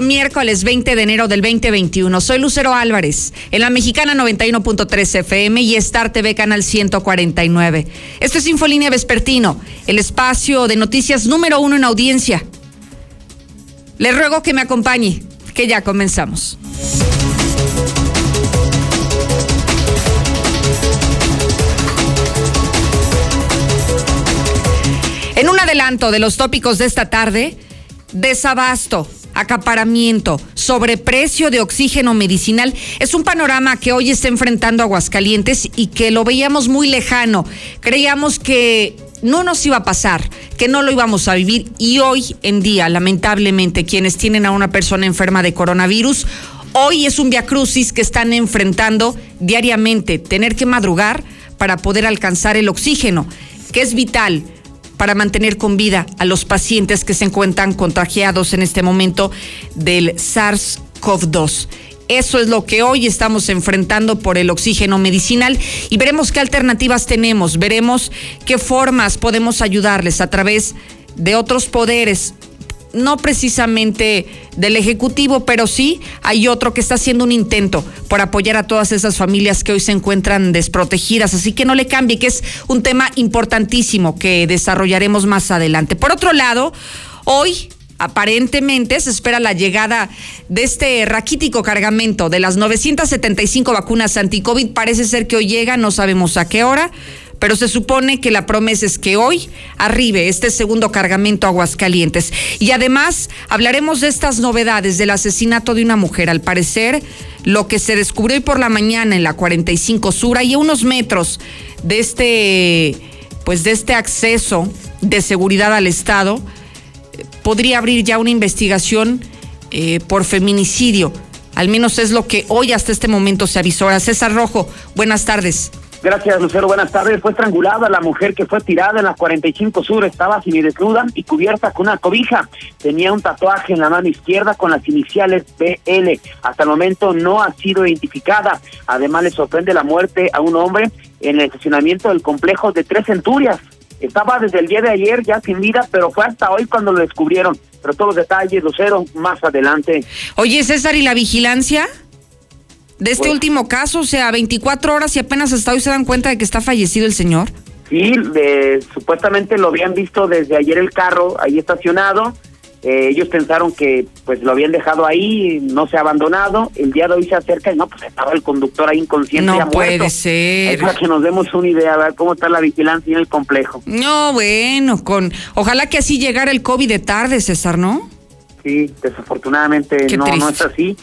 Miércoles 20 de enero del 2021. Soy Lucero Álvarez, en la mexicana 91.3 FM y Star TV Canal 149. Esto es Infolínea Vespertino, el espacio de noticias número uno en audiencia. Le ruego que me acompañe, que ya comenzamos. En un adelanto de los tópicos de esta tarde, desabasto, acaparamiento, sobreprecio de oxígeno medicinal, es un panorama que hoy está enfrentando Aguascalientes y que lo veíamos muy lejano. Creíamos que no nos iba a pasar, que no lo íbamos a vivir y hoy en día, lamentablemente, quienes tienen a una persona enferma de coronavirus, hoy es un viacrucis que están enfrentando diariamente, tener que madrugar para poder alcanzar el oxígeno, que es vital para mantener con vida a los pacientes que se encuentran contagiados en este momento del SARS-CoV-2. Eso es lo que hoy estamos enfrentando por el oxígeno medicinal y veremos qué alternativas tenemos, veremos qué formas podemos ayudarles a través de otros poderes no precisamente del Ejecutivo, pero sí hay otro que está haciendo un intento por apoyar a todas esas familias que hoy se encuentran desprotegidas. Así que no le cambie, que es un tema importantísimo que desarrollaremos más adelante. Por otro lado, hoy aparentemente se espera la llegada de este raquítico cargamento de las 975 vacunas anti-COVID. Parece ser que hoy llega, no sabemos a qué hora pero se supone que la promesa es que hoy arribe este segundo cargamento a Aguascalientes. Y además hablaremos de estas novedades del asesinato de una mujer. Al parecer, lo que se descubrió hoy por la mañana en la 45 Sur, y a unos metros de este, pues de este acceso de seguridad al Estado, podría abrir ya una investigación eh, por feminicidio. Al menos es lo que hoy hasta este momento se avisó. César Rojo, buenas tardes. Gracias, Lucero. Buenas tardes. Fue estrangulada la mujer que fue tirada en la 45 Sur. Estaba desnuda y cubierta con una cobija. Tenía un tatuaje en la mano izquierda con las iniciales BL. Hasta el momento no ha sido identificada. Además, le sorprende la muerte a un hombre en el estacionamiento del complejo de Tres Centurias. Estaba desde el día de ayer ya sin vida, pero fue hasta hoy cuando lo descubrieron. Pero todos los detalles, Lucero, más adelante. Oye, César, ¿y la vigilancia? De este pues- último caso? O sea, 24 horas y apenas hasta hoy se dan cuenta de que está fallecido el señor. Sí, supuestamente lo habían visto desde ayer el carro ahí estacionado. Eh, ellos pensaron que pues lo habían dejado ahí, no se ha abandonado. El día de hoy se acerca y no, pues estaba el conductor ahí inconsciente. No puede ser. Es para que nos demos una idea, a ver cómo está la vigilancia en el complejo. No, bueno, con ojalá que así llegara el COVID de tarde, César, ¿no? Sí, desafortunadamente no, no es así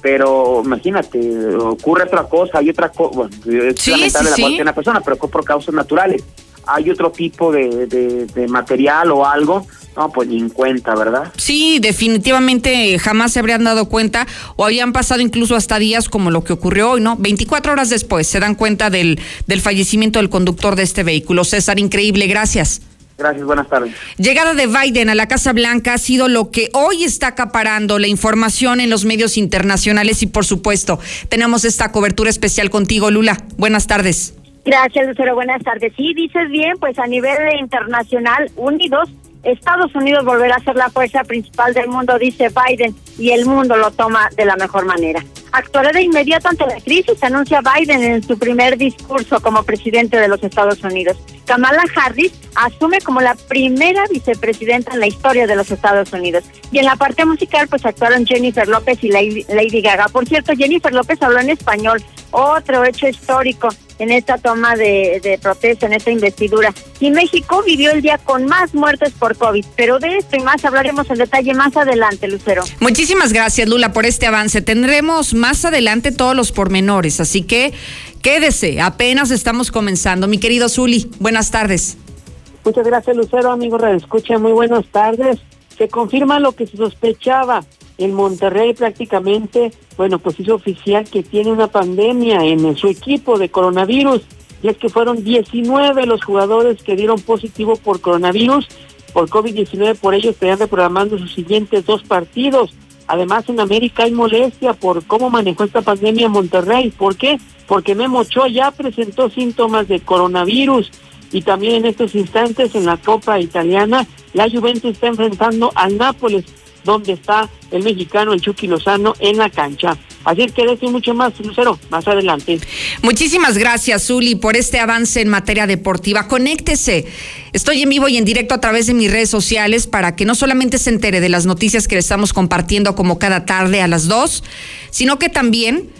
pero imagínate, ocurre otra cosa, hay otra cosa, bueno, es lamentable la muerte de una persona, pero por causas naturales. Hay otro tipo de, de, material o algo, no, pues ni en cuenta, ¿verdad? Sí, definitivamente jamás se habrían dado cuenta o habían pasado incluso hasta días como lo que ocurrió hoy, ¿no? 24 horas después se dan cuenta del, del fallecimiento del conductor de este vehículo. César, increíble, gracias. Gracias, buenas tardes. Llegada de Biden a la Casa Blanca ha sido lo que hoy está acaparando la información en los medios internacionales y por supuesto tenemos esta cobertura especial contigo, Lula. Buenas tardes. Gracias, Lucero. Buenas tardes. Sí, dices bien, pues a nivel internacional, unidos, Estados Unidos volverá a ser la fuerza principal del mundo, dice Biden, y el mundo lo toma de la mejor manera. Actuará de inmediato ante la crisis, anuncia Biden en su primer discurso como presidente de los Estados Unidos. Kamala Harris asume como la primera vicepresidenta en la historia de los Estados Unidos. Y en la parte musical, pues actuaron Jennifer López y Lady Gaga. Por cierto, Jennifer López habló en español, otro hecho histórico en esta toma de, de, protesta, en esta investidura. Y México vivió el día con más muertes por COVID, pero de esto y más hablaremos en detalle más adelante, Lucero. Muchísimas gracias, Lula, por este avance. Tendremos más adelante todos los pormenores, así que quédese, apenas estamos comenzando. Mi querido Zuli, buenas tardes. Muchas gracias, Lucero, amigo Escucha, muy buenas tardes. Se confirma lo que se sospechaba. En Monterrey prácticamente, bueno, pues hizo oficial que tiene una pandemia en su equipo de coronavirus. Y es que fueron 19 los jugadores que dieron positivo por coronavirus, por COVID-19, por ello estarían reprogramando sus siguientes dos partidos. Además, en América hay molestia por cómo manejó esta pandemia Monterrey. ¿Por qué? Porque Memo Ochoa ya presentó síntomas de coronavirus y también en estos instantes en la Copa Italiana la Juventus está enfrentando al Nápoles donde está el mexicano, el Chucky Lozano, en la cancha. Así que decir mucho más, Lucero, más adelante. Muchísimas gracias, Zuli, por este avance en materia deportiva. Conéctese. Estoy en vivo y en directo a través de mis redes sociales para que no solamente se entere de las noticias que le estamos compartiendo como cada tarde a las dos, sino que también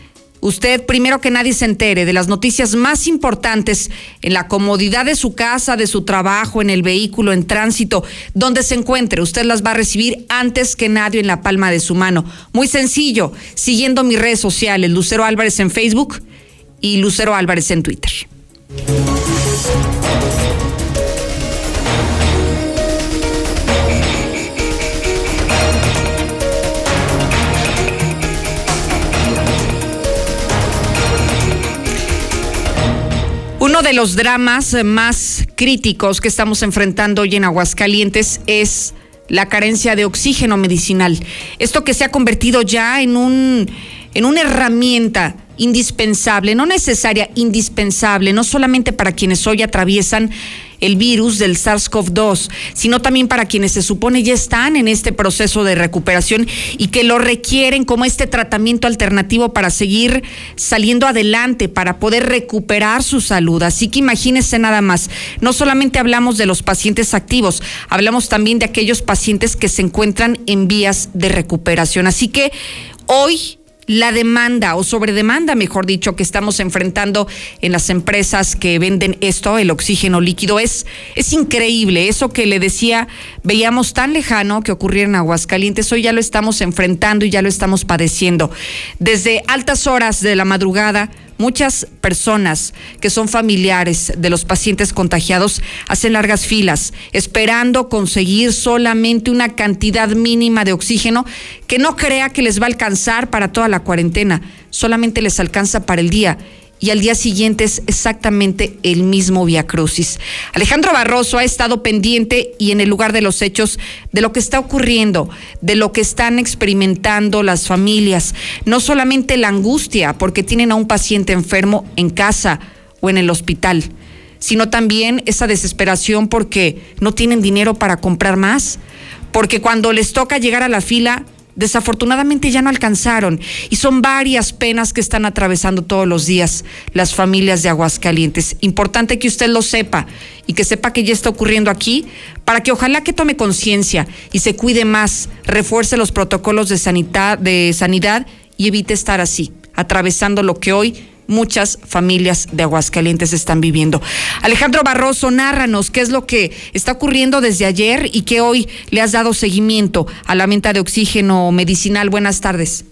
usted primero que nadie se entere de las noticias más importantes en la comodidad de su casa, de su trabajo, en el vehículo, en tránsito, donde se encuentre. Usted las va a recibir antes que nadie en la palma de su mano. Muy sencillo, siguiendo mis redes sociales, Lucero Álvarez en Facebook y Lucero Álvarez en Twitter. Uno de los dramas más críticos que estamos enfrentando hoy en Aguascalientes es la carencia de oxígeno medicinal. Esto que se ha convertido ya en un en una herramienta indispensable, no necesaria, indispensable, no solamente para quienes hoy atraviesan el virus del SARS-CoV-2, sino también para quienes se supone ya están en este proceso de recuperación y que lo requieren como este tratamiento alternativo para seguir saliendo adelante, para poder recuperar su salud. Así que imagínense nada más, no solamente hablamos de los pacientes activos, hablamos también de aquellos pacientes que se encuentran en vías de recuperación. Así que hoy la demanda o sobredemanda, mejor dicho, que estamos enfrentando en las empresas que venden esto, el oxígeno líquido, es, es increíble. Eso que le decía, veíamos tan lejano que ocurría en Aguascalientes, hoy ya lo estamos enfrentando y ya lo estamos padeciendo. Desde altas horas de la madrugada, Muchas personas que son familiares de los pacientes contagiados hacen largas filas esperando conseguir solamente una cantidad mínima de oxígeno que no crea que les va a alcanzar para toda la cuarentena, solamente les alcanza para el día y al día siguiente es exactamente el mismo Via Crucis. Alejandro Barroso ha estado pendiente y en el lugar de los hechos de lo que está ocurriendo, de lo que están experimentando las familias, no solamente la angustia porque tienen a un paciente enfermo en casa o en el hospital, sino también esa desesperación porque no tienen dinero para comprar más, porque cuando les toca llegar a la fila desafortunadamente ya no alcanzaron y son varias penas que están atravesando todos los días las familias de Aguascalientes. Importante que usted lo sepa y que sepa que ya está ocurriendo aquí para que ojalá que tome conciencia y se cuide más, refuerce los protocolos de sanidad, de sanidad y evite estar así, atravesando lo que hoy muchas familias de Aguascalientes están viviendo. Alejandro Barroso, nárranos qué es lo que está ocurriendo desde ayer y que hoy le has dado seguimiento a la venta de oxígeno medicinal. Buenas tardes.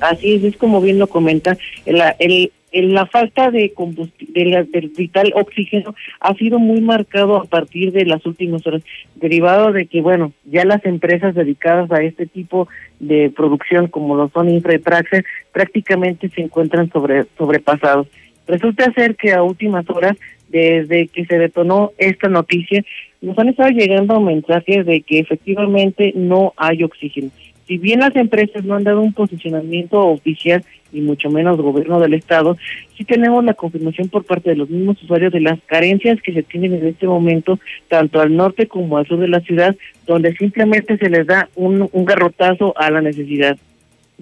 Así es, es como bien lo comenta, el, el, la falta de combustible, del vital oxígeno ha sido muy marcado a partir de las últimas horas, derivado de que, bueno, ya las empresas dedicadas a este tipo de producción, como lo son Infra y Praxis, prácticamente se encuentran sobre, sobrepasados. Resulta ser que a últimas horas, desde que se detonó esta noticia, nos han estado llegando mensajes de que efectivamente no hay oxígeno si bien las empresas no han dado un posicionamiento oficial y mucho menos gobierno del estado, sí tenemos la confirmación por parte de los mismos usuarios de las carencias que se tienen en este momento, tanto al norte como al sur de la ciudad, donde simplemente se les da un, un garrotazo a la necesidad.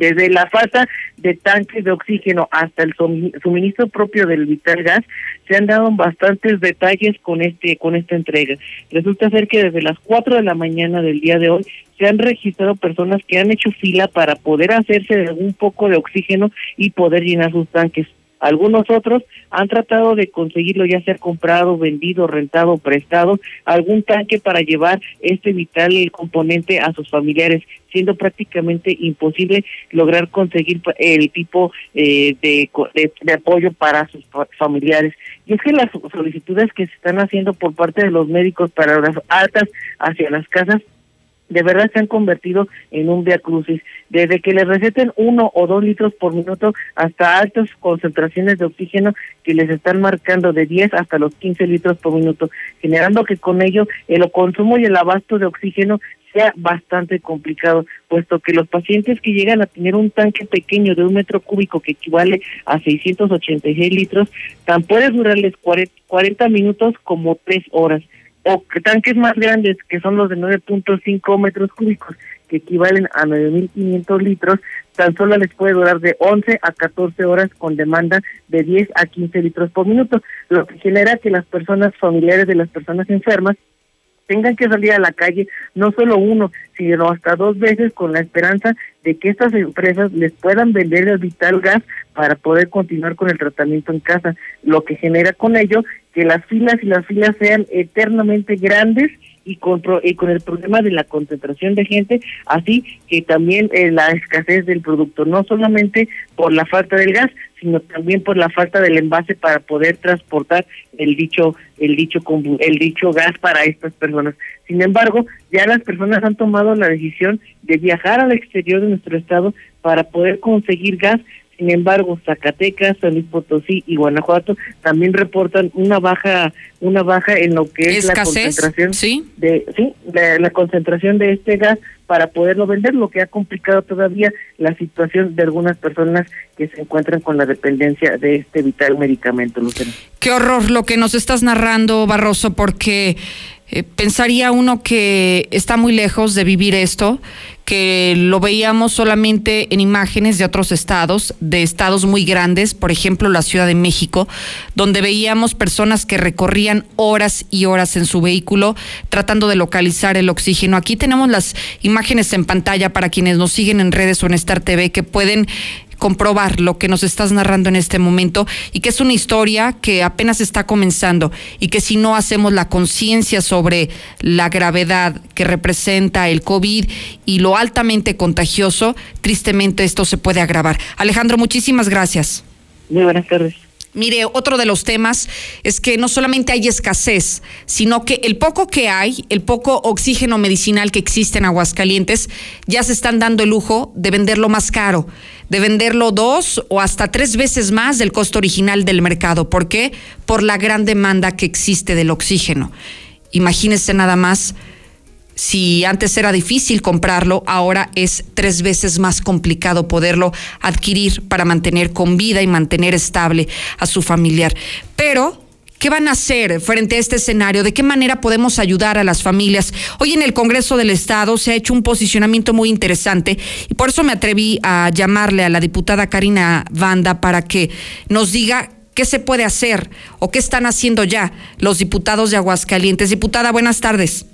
Desde la falta de tanques de oxígeno hasta el suministro propio del vital gas, se han dado bastantes detalles con este con esta entrega. Resulta ser que desde las 4 de la mañana del día de hoy se han registrado personas que han hecho fila para poder hacerse de un poco de oxígeno y poder llenar sus tanques. Algunos otros han tratado de conseguirlo ya sea comprado, vendido, rentado, prestado, algún tanque para llevar este vital componente a sus familiares, siendo prácticamente imposible lograr conseguir el tipo eh, de, de, apoyo para sus familiares. Y es que las solicitudes que se están haciendo por parte de los médicos para las altas hacia las casas de verdad se han convertido en un via crucis. Desde que les receten uno o dos litros por minuto hasta altas concentraciones de oxígeno que les están marcando de 10 hasta los 15 litros por minuto, generando que con ello el consumo y el abasto de oxígeno sea bastante complicado, puesto que los pacientes que llegan a tener un tanque pequeño de un metro cúbico que equivale a 686 litros, tan puede durarles 40 minutos como 3 horas o tanques más grandes, que son los de 9.5 metros cúbicos, que equivalen a 9.500 litros, tan solo les puede durar de 11 a 14 horas con demanda de 10 a 15 litros por minuto, lo que genera que las personas familiares de las personas enfermas tengan que salir a la calle no solo uno, sino hasta dos veces con la esperanza de que estas empresas les puedan vender el vital gas para poder continuar con el tratamiento en casa, lo que genera con ello que las filas y las filas sean eternamente grandes y con, y con el problema de la concentración de gente, así que también eh, la escasez del producto, no solamente por la falta del gas, sino también por la falta del envase para poder transportar el dicho el dicho el dicho gas para estas personas. Sin embargo, ya las personas han tomado la decisión de viajar al exterior de nuestro estado para poder conseguir gas sin embargo, Zacatecas, San Luis Potosí y Guanajuato también reportan una baja, una baja en lo que es la concentración ¿sí? de, sí, la concentración de este gas para poderlo vender, lo que ha complicado todavía la situación de algunas personas que se encuentran con la dependencia de este vital medicamento, Lucero. Qué horror lo que nos estás narrando, Barroso, porque eh, pensaría uno que está muy lejos de vivir esto, que lo veíamos solamente en imágenes de otros estados, de estados muy grandes, por ejemplo la Ciudad de México, donde veíamos personas que recorrían horas y horas en su vehículo tratando de localizar el oxígeno. Aquí tenemos las imágenes en pantalla para quienes nos siguen en redes o en Star TV que pueden comprobar lo que nos estás narrando en este momento y que es una historia que apenas está comenzando y que si no hacemos la conciencia sobre la gravedad que representa el COVID y lo altamente contagioso, tristemente esto se puede agravar. Alejandro, muchísimas gracias. Muy buenas tardes. Mire, otro de los temas es que no solamente hay escasez, sino que el poco que hay, el poco oxígeno medicinal que existe en Aguascalientes, ya se están dando el lujo de venderlo más caro de venderlo dos o hasta tres veces más del costo original del mercado. ¿Por qué? Por la gran demanda que existe del oxígeno. Imagínense nada más, si antes era difícil comprarlo, ahora es tres veces más complicado poderlo adquirir para mantener con vida y mantener estable a su familiar. Pero ¿Qué van a hacer frente a este escenario? ¿De qué manera podemos ayudar a las familias? Hoy en el Congreso del Estado se ha hecho un posicionamiento muy interesante y por eso me atreví a llamarle a la diputada Karina Banda para que nos diga qué se puede hacer o qué están haciendo ya los diputados de Aguascalientes. Diputada, buenas tardes.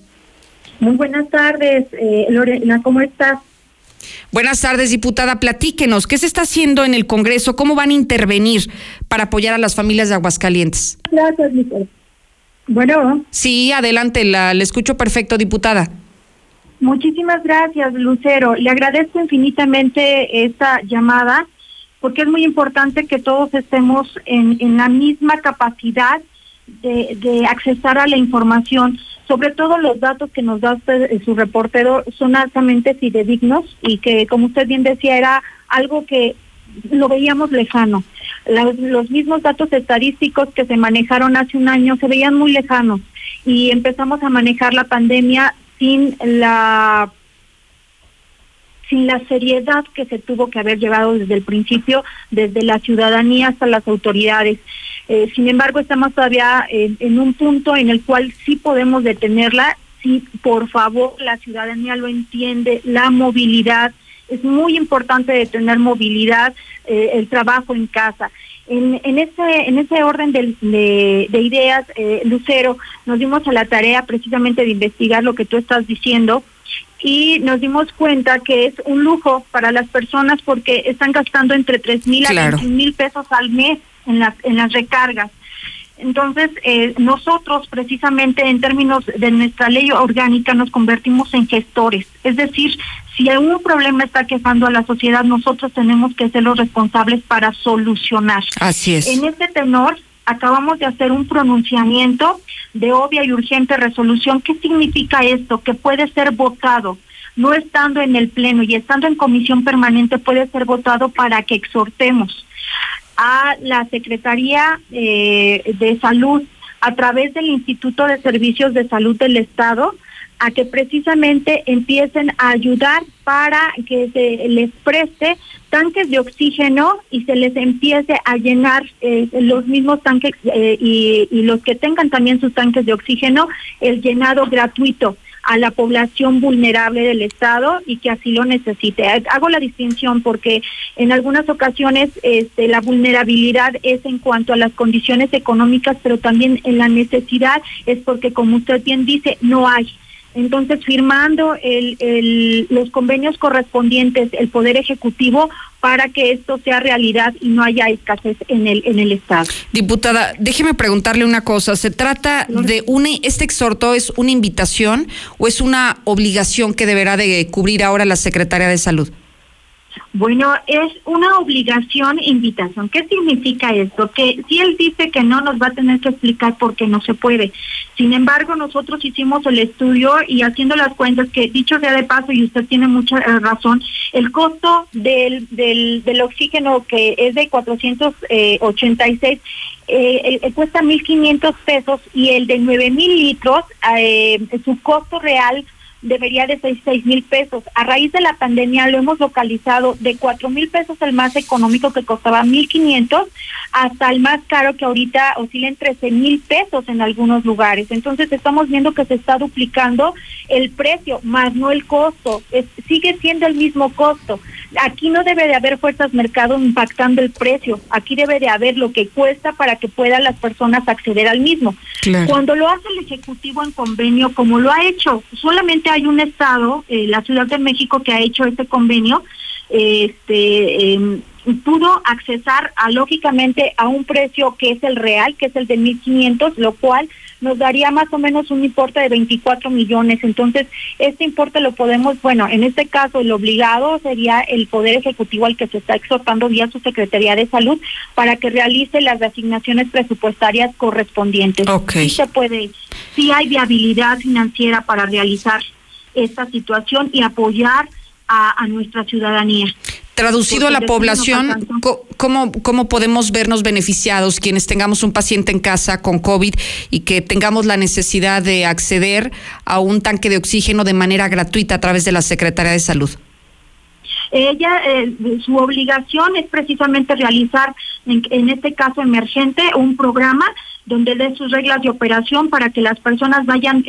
Muy buenas tardes, eh, Lorena, ¿cómo estás? Buenas tardes, diputada. Platíquenos, ¿qué se está haciendo en el Congreso? ¿Cómo van a intervenir para apoyar a las familias de Aguascalientes? Gracias, Lucero. Bueno. Sí, adelante, la, le escucho perfecto, diputada. Muchísimas gracias, Lucero. Le agradezco infinitamente esta llamada porque es muy importante que todos estemos en, en la misma capacidad de, de accesar a la información sobre todo los datos que nos da usted en su reportero son altamente fidedignos y que, como usted bien decía, era algo que lo veíamos lejano. los mismos datos estadísticos que se manejaron hace un año se veían muy lejanos y empezamos a manejar la pandemia sin la sin la seriedad que se tuvo que haber llevado desde el principio, desde la ciudadanía hasta las autoridades. Eh, sin embargo, estamos todavía en, un punto en el cual sí podemos detenerla, si por favor la ciudadanía lo entiende, la movilidad, es muy importante detener movilidad, eh, el trabajo en casa. En, en, ese, en ese orden de, de, ideas, eh, Lucero, nos dimos a la tarea precisamente de investigar lo que tú estás diciendo y nos dimos cuenta que es un lujo para las personas porque están gastando entre tres mil a 20 mil pesos al mes en las, en las recargas. Entonces, eh, nosotros precisamente en términos de nuestra ley orgánica nos convertimos en gestores. Es decir, si algún problema está quejando a la sociedad, nosotros tenemos que ser los responsables para solucionar. Así es. En este tenor, acabamos de hacer un pronunciamiento de obvia y urgente resolución. ¿Qué significa esto? Que puede ser votado no estando en el Pleno y estando en comisión permanente puede ser votado para que exhortemos a la Secretaría eh, de Salud a través del Instituto de Servicios de Salud del Estado a que precisamente empiecen a ayudar para que se les preste tanques de oxígeno y se les empiece a llenar eh, los mismos tanques eh, y, y los que tengan también sus tanques de oxígeno, el llenado gratuito a la población vulnerable del Estado y que así lo necesite. Hago la distinción porque en algunas ocasiones este, la vulnerabilidad es en cuanto a las condiciones económicas, pero también en la necesidad es porque, como usted bien dice, no hay. Entonces, firmando el, el, los convenios correspondientes, el Poder Ejecutivo, para que esto sea realidad y no haya escasez en el, en el Estado. Diputada, déjeme preguntarle una cosa. ¿Se trata de un, este exhorto es una invitación o es una obligación que deberá de cubrir ahora la Secretaría de Salud? Bueno, es una obligación invitación. ¿Qué significa esto? Que si él dice que no, nos va a tener que explicar por qué no se puede. Sin embargo, nosotros hicimos el estudio y haciendo las cuentas, que dicho sea de paso, y usted tiene mucha eh, razón, el costo del, del, del oxígeno que es de 486 eh, eh, cuesta 1.500 pesos y el de 9.000 litros, eh, su costo real debería de seis mil pesos. A raíz de la pandemia lo hemos localizado de cuatro mil pesos el más económico que costaba mil quinientos hasta el más caro que ahorita oscila en trece mil pesos en algunos lugares. Entonces estamos viendo que se está duplicando el precio, más no el costo. sigue siendo el mismo costo. Aquí no debe de haber fuerzas mercado impactando el precio. Aquí debe de haber lo que cuesta para que puedan las personas acceder al mismo. Cuando lo hace el Ejecutivo en convenio, como lo ha hecho, solamente hay un estado, eh, la Ciudad de México, que ha hecho este convenio, este eh, pudo accesar a, lógicamente a un precio que es el real, que es el de 1.500, lo cual nos daría más o menos un importe de 24 millones. Entonces, este importe lo podemos, bueno, en este caso el obligado sería el Poder Ejecutivo al que se está exhortando vía su Secretaría de Salud para que realice las asignaciones presupuestarias correspondientes. Okay. Sí se puede, sí hay viabilidad financiera para realizar esta situación y apoyar a, a nuestra ciudadanía. Traducido a la población, ¿cómo, ¿cómo podemos vernos beneficiados quienes tengamos un paciente en casa con COVID y que tengamos la necesidad de acceder a un tanque de oxígeno de manera gratuita a través de la Secretaría de Salud? Ella, eh, su obligación es precisamente realizar, en, en este caso emergente, un programa donde dé sus reglas de operación para que las personas vayan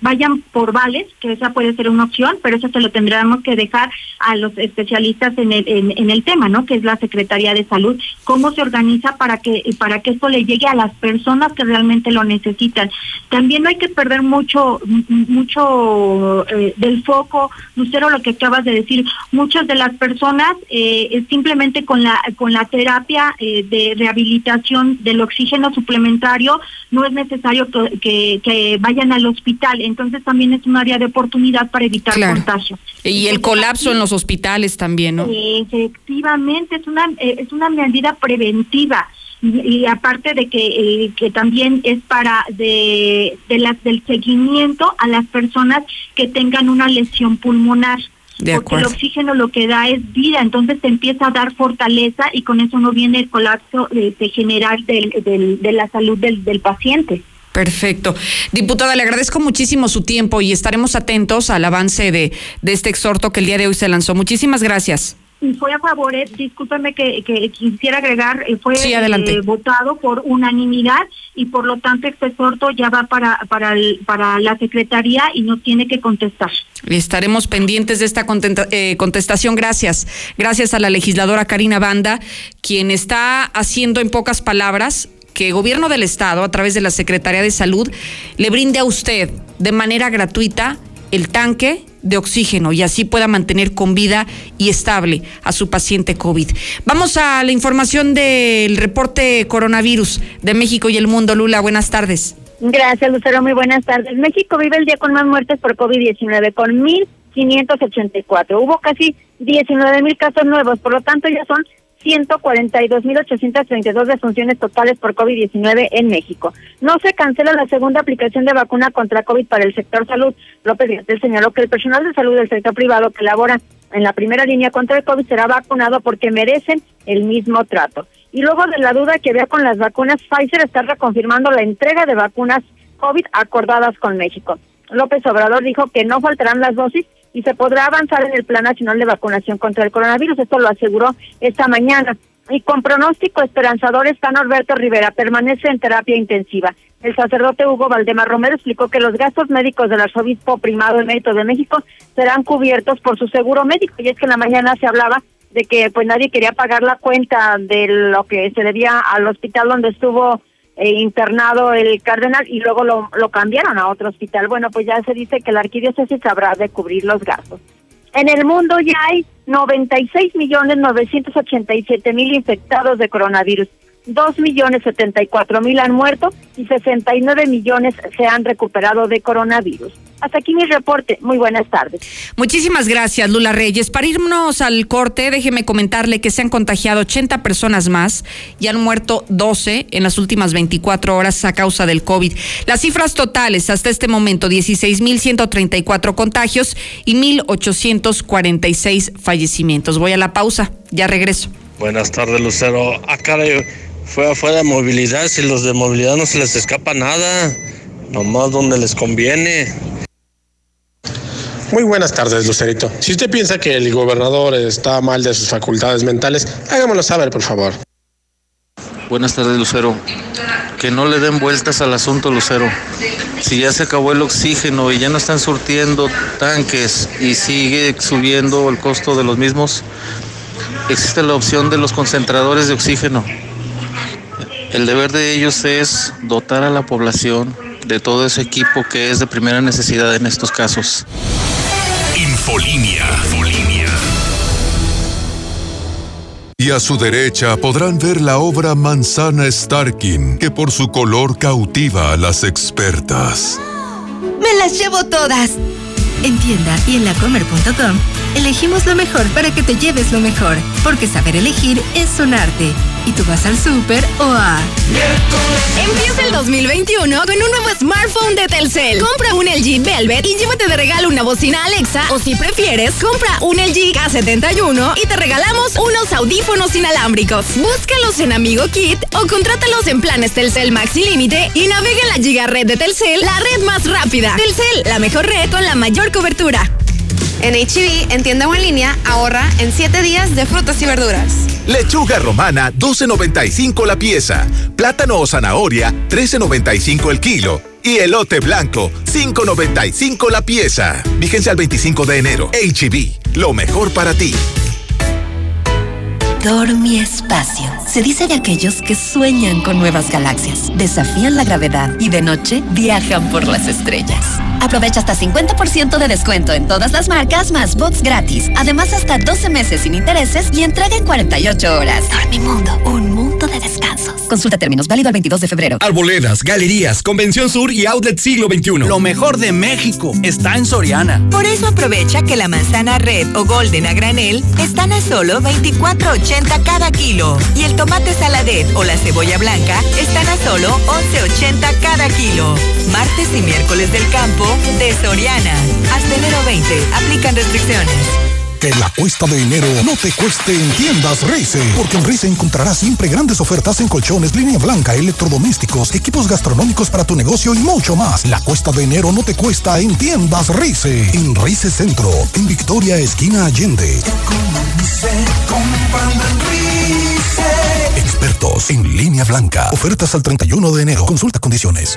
vayan por vales, que esa puede ser una opción, pero eso se lo tendremos que dejar a los especialistas en el, en, el tema, ¿no? Que es la Secretaría de Salud, cómo se organiza para que para que esto le llegue a las personas que realmente lo necesitan. También no hay que perder mucho mucho eh, del foco, Lucero, lo que acabas de decir, muchas de las personas eh, simplemente con la con la terapia eh, de rehabilitación del oxígeno suplementario, no es necesario que, que, vayan al hospital. Entonces también es un área de oportunidad para evitar contagios. Y el colapso en los hospitales también, ¿no? Efectivamente, es una, eh, es una medida preventiva. Y, aparte de que, eh, que también es para de, de las del seguimiento a las personas que tengan una lesión pulmonar porque el oxígeno lo que da es vida, entonces te empieza a dar fortaleza y con eso no viene el colapso de, general del, del, de la salud del, del paciente. Perfecto. Diputada, le agradezco muchísimo su tiempo y estaremos atentos al avance de, de este exhorto que el día de hoy se lanzó. Muchísimas gracias fue a favor, eh, discúlpeme que, que, quisiera agregar, eh, fue eh, votado por unanimidad y por lo tanto este exhorto ya va para, para, para la Secretaría y no tiene que contestar. Estaremos pendientes de esta contestación. Gracias. Gracias a la legisladora Karina Banda, quien está haciendo en pocas palabras que el gobierno del estado, a través de la Secretaría de Salud, le brinde a usted de manera gratuita el tanque de oxígeno y así pueda mantener con vida y estable a su paciente COVID. Vamos a la información del reporte coronavirus de México y el mundo. Lula, buenas tardes. Gracias, Lucero. Muy buenas tardes. México vive el día con más muertes por COVID-19, con 1.584. Hubo casi 19 mil casos nuevos, por lo tanto ya son 142.832 defunciones totales por COVID-19 en México. No se cancela la segunda aplicación de vacuna contra COVID para el sector salud. López Gatel señaló que el personal de salud del sector privado que labora en la primera línea contra el COVID será vacunado porque merecen el mismo trato. Y luego de la duda que había con las vacunas, Pfizer está reconfirmando la entrega de vacunas COVID acordadas con México. López Obrador dijo que no faltarán las dosis y se podrá avanzar en el Plan Nacional de Vacunación contra el Coronavirus. Esto lo aseguró esta mañana. Y con pronóstico esperanzador está Norberto Rivera, permanece en terapia intensiva. El sacerdote Hugo Valdemar Romero explicó que los gastos médicos del arzobispo primado emérito de México serán cubiertos por su seguro médico. Y es que en la mañana se hablaba de que pues nadie quería pagar la cuenta de lo que se debía al hospital donde estuvo eh, internado el cardenal y luego lo, lo cambiaron a otro hospital. Bueno, pues ya se dice que la arquidiócesis sabrá de cubrir los gastos. En el mundo ya hay 96 millones 987 mil infectados de coronavirus. 2 millones 74 mil han muerto y 69 millones se han recuperado de coronavirus. Hasta aquí mi reporte. Muy buenas tardes. Muchísimas gracias, Lula Reyes. Para irnos al corte, déjeme comentarle que se han contagiado 80 personas más y han muerto 12 en las últimas 24 horas a causa del COVID. Las cifras totales hasta este momento, 16.134 contagios y 1.846 fallecimientos. Voy a la pausa, ya regreso. Buenas tardes, Lucero. Acá ah, fue afuera de movilidad, si los de movilidad no se les escapa nada, nomás donde les conviene. Muy buenas tardes, Lucerito. Si usted piensa que el gobernador está mal de sus facultades mentales, hágamelo saber, por favor. Buenas tardes, Lucero. Que no le den vueltas al asunto, Lucero. Si ya se acabó el oxígeno y ya no están surtiendo tanques y sigue subiendo el costo de los mismos, existe la opción de los concentradores de oxígeno. El deber de ellos es dotar a la población de todo ese equipo que es de primera necesidad en estos casos. Infolinia. Y a su derecha podrán ver la obra Manzana Starkin, que por su color cautiva a las expertas. ¡Me las llevo todas! En tienda y en lacomer.com elegimos lo mejor para que te lleves lo mejor, porque saber elegir es un arte y tú vas al súper o a... Empieza el 2021 con un nuevo smartphone de Telcel. Compra un LG Velvet y llévate de regalo una bocina Alexa o si prefieres, compra un LG K71 y te regalamos unos audífonos inalámbricos. Búscalos en Amigo Kit o contrátalos en planes Telcel Maxi Límite y navega en la Giga Red de Telcel, la red más rápida. Telcel, la mejor red con la mayor cobertura. En HB, e en tienda o en línea, ahorra en 7 días de frutas y verduras. Lechuga romana, 12.95 la pieza. Plátano o zanahoria, 13.95 el kilo. Y elote blanco, 5.95 la pieza. Fíjense al 25 de enero. HB, e lo mejor para ti. Dormi Espacio. Se dice de aquellos que sueñan con nuevas galaxias, desafían la gravedad y de noche viajan por las estrellas. Aprovecha hasta 50% de descuento en todas las marcas más box gratis. Además, hasta 12 meses sin intereses y entrega en 48 horas. Dormimundo, un mundo de descansos. Consulta términos, válido el 22 de febrero. Arboledas, galerías, Convención Sur y Outlet Siglo XXI. Lo mejor de México está en Soriana. Por eso aprovecha que la manzana red o golden a granel están a solo 24.80 cada kilo. Y el tomate saladet o la cebolla blanca están a solo 11.80 cada kilo. Martes y miércoles del campo de Soriana. Hasta enero 20. Aplican restricciones. Que la cuesta de enero no te cueste en tiendas Rice, porque en Rice encontrarás siempre grandes ofertas en colchones, línea blanca, electrodomésticos, equipos gastronómicos para tu negocio y mucho más. La cuesta de enero no te cuesta en tiendas Rice, en Rice Centro, en Victoria, esquina Allende. Expertos en línea blanca. Ofertas al 31 de enero. Consulta condiciones.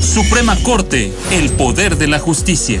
Suprema Corte, el poder de la justicia.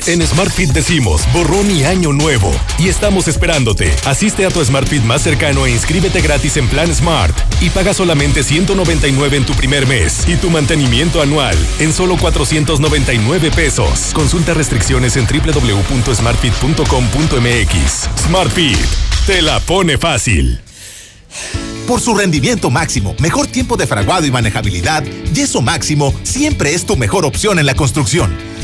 En SmartFit decimos borrón y año nuevo. Y estamos esperándote. Asiste a tu SmartFit más cercano e inscríbete gratis en Plan Smart. Y paga solamente 199 en tu primer mes. Y tu mantenimiento anual en solo 499 pesos. Consulta restricciones en www.smartfit.com.mx. SmartFit. Te la pone fácil. Por su rendimiento máximo, mejor tiempo de fraguado y manejabilidad, Yeso Máximo siempre es tu mejor opción en la construcción